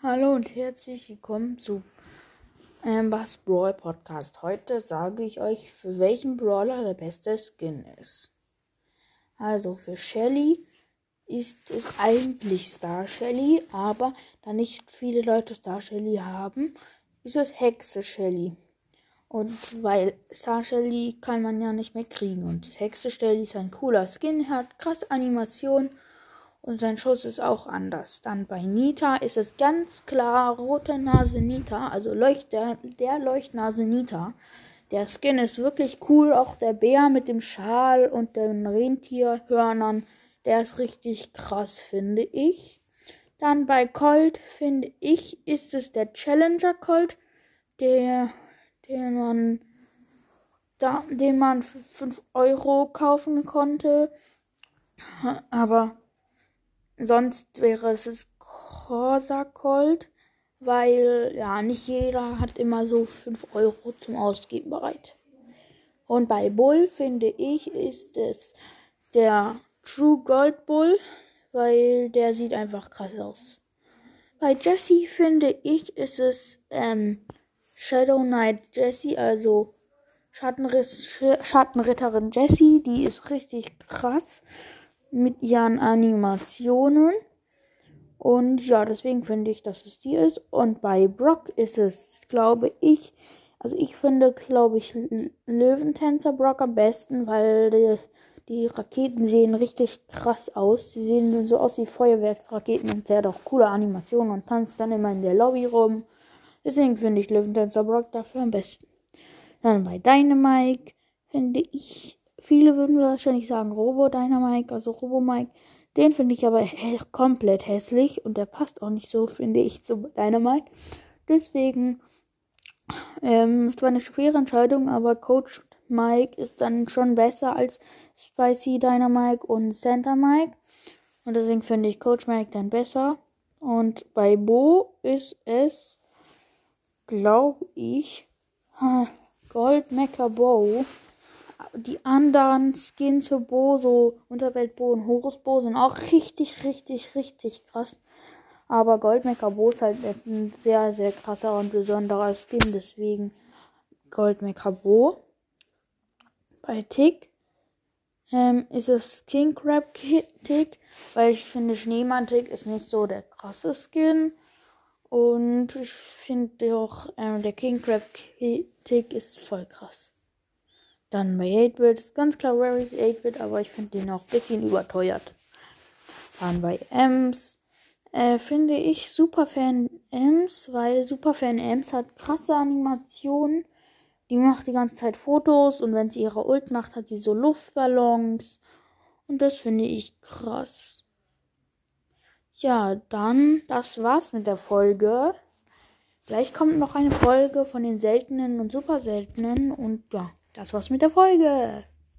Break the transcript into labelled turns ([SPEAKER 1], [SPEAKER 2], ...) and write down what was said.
[SPEAKER 1] Hallo und herzlich willkommen zu Ambers Brawl Podcast. Heute sage ich euch, für welchen Brawler der beste Skin ist. Also für Shelly ist es eigentlich Star Shelly, aber da nicht viele Leute Star Shelly haben, ist es Hexe Shelly. Und weil Star Shelly kann man ja nicht mehr kriegen und Hexe Shelly ist ein cooler Skin, hat krasse Animation und sein Schuss ist auch anders. Dann bei Nita ist es ganz klar rote Nase Nita, also Leucht, der, der Leuchtnase Nita. Der Skin ist wirklich cool, auch der Bär mit dem Schal und den Rentierhörnern, der ist richtig krass, finde ich. Dann bei Colt, finde ich, ist es der Challenger Colt, der, den man, da, den man für 5 Euro kaufen konnte. Aber Sonst wäre es Corsa Colt, weil ja nicht jeder hat immer so 5 Euro zum Ausgeben bereit. Und bei Bull finde ich ist es der True Gold Bull, weil der sieht einfach krass aus. Bei Jesse finde ich ist es ähm, Shadow Knight Jesse, also Schattenriss, Schattenritterin Jessie, die ist richtig krass mit ihren Animationen. Und ja, deswegen finde ich, dass es die ist. Und bei Brock ist es, glaube ich, also ich finde, glaube ich, Löwentänzer Brock am besten, weil die, die, Raketen sehen richtig krass aus. Die sehen so aus wie Feuerwerksraketen und sehr doch coole Animationen und tanzt dann immer in der Lobby rum. Deswegen finde ich Löwentänzer Brock dafür am besten. Dann bei Dynamite finde ich Viele würden wahrscheinlich sagen Robo Dynamite, also Robo Mike. Den finde ich aber hä komplett hässlich und der passt auch nicht so, finde ich, zu Dynamite. Deswegen ähm, ist zwar eine schwere Entscheidung, aber Coach Mike ist dann schon besser als Spicy Dynamite und Santa Mike. Und deswegen finde ich Coach Mike dann besser. Und bei Bo ist es, glaube ich, Gold Mecha Bo die anderen Skins für Bo, so Unterwelt Bo und Horus Bo, sind auch richtig, richtig, richtig krass. Aber Goldmecker Bo ist halt ein sehr, sehr krasser und besonderer Skin, deswegen Goldmecker Bo. Bei Tick ähm, ist es King Crab Tick, weil ich finde Schneemann Tick ist nicht so der krasse Skin. Und ich finde auch ähm, der King Crab Tick ist voll krass. Dann bei 8-Bit ist ganz klar Rary's 8-Bit, aber ich finde den auch ein bisschen überteuert. Dann bei Ems äh, finde ich Superfan Ems, weil Superfan Ems hat krasse Animationen. Die macht die ganze Zeit Fotos und wenn sie ihre Ult macht, hat sie so Luftballons. Und das finde ich krass. Ja, dann, das war's mit der Folge. Gleich kommt noch eine Folge von den seltenen und super seltenen und ja. Das war's mit der Folge.